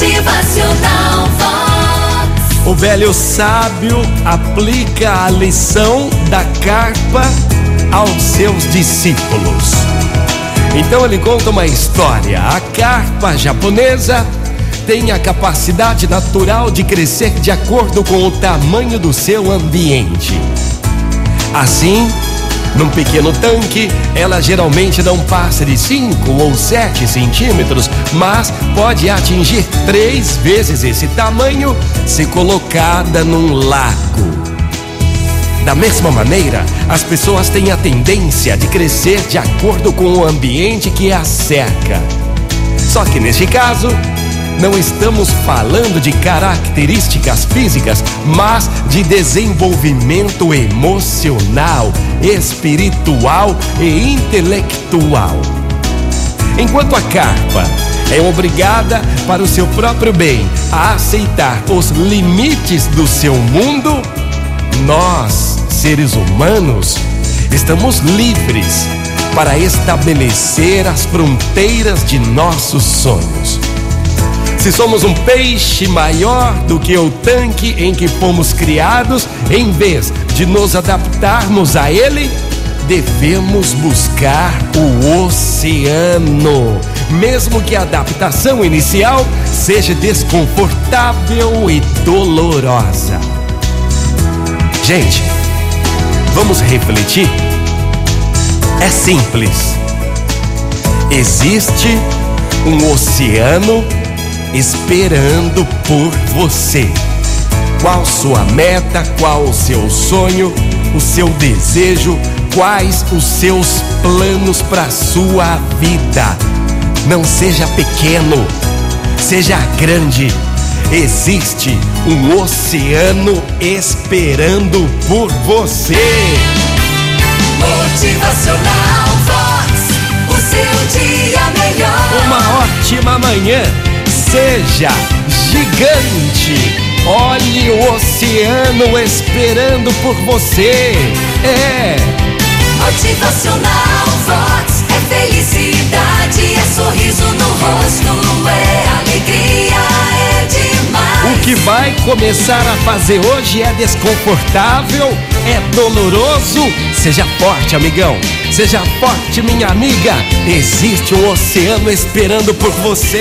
Motivacional Vox. O velho sábio aplica a lição da carpa aos seus discípulos. Então ele conta uma história. A carpa japonesa tem a capacidade natural de crescer de acordo com o tamanho do seu ambiente. Assim, num pequeno tanque, ela geralmente não passa de 5 ou 7 centímetros, mas pode atingir três vezes esse tamanho se colocada num lago. Da mesma maneira, as pessoas têm a tendência de crescer de acordo com o ambiente que as cerca. Só que neste caso, não estamos falando de características físicas, mas de desenvolvimento emocional, espiritual e intelectual. Enquanto a carpa é obrigada, para o seu próprio bem, a aceitar os limites do seu mundo, nós, seres humanos, estamos livres para estabelecer as fronteiras de nossos sonhos. Se somos um peixe maior do que o tanque em que fomos criados, em vez de nos adaptarmos a ele, devemos buscar o oceano, mesmo que a adaptação inicial seja desconfortável e dolorosa. Gente, vamos refletir? É simples. Existe um oceano esperando por você. Qual sua meta, qual o seu sonho, o seu desejo, quais os seus planos para sua vida? Não seja pequeno, seja grande. Existe um oceano esperando por você. Motivacional Vox. O seu dia melhor. Uma ótima manhã. Seja gigante. Olhe o oceano esperando por você. É. Motivacional que vai começar a fazer hoje é desconfortável, é doloroso. Seja forte, amigão. Seja forte, minha amiga. Existe um oceano esperando por você.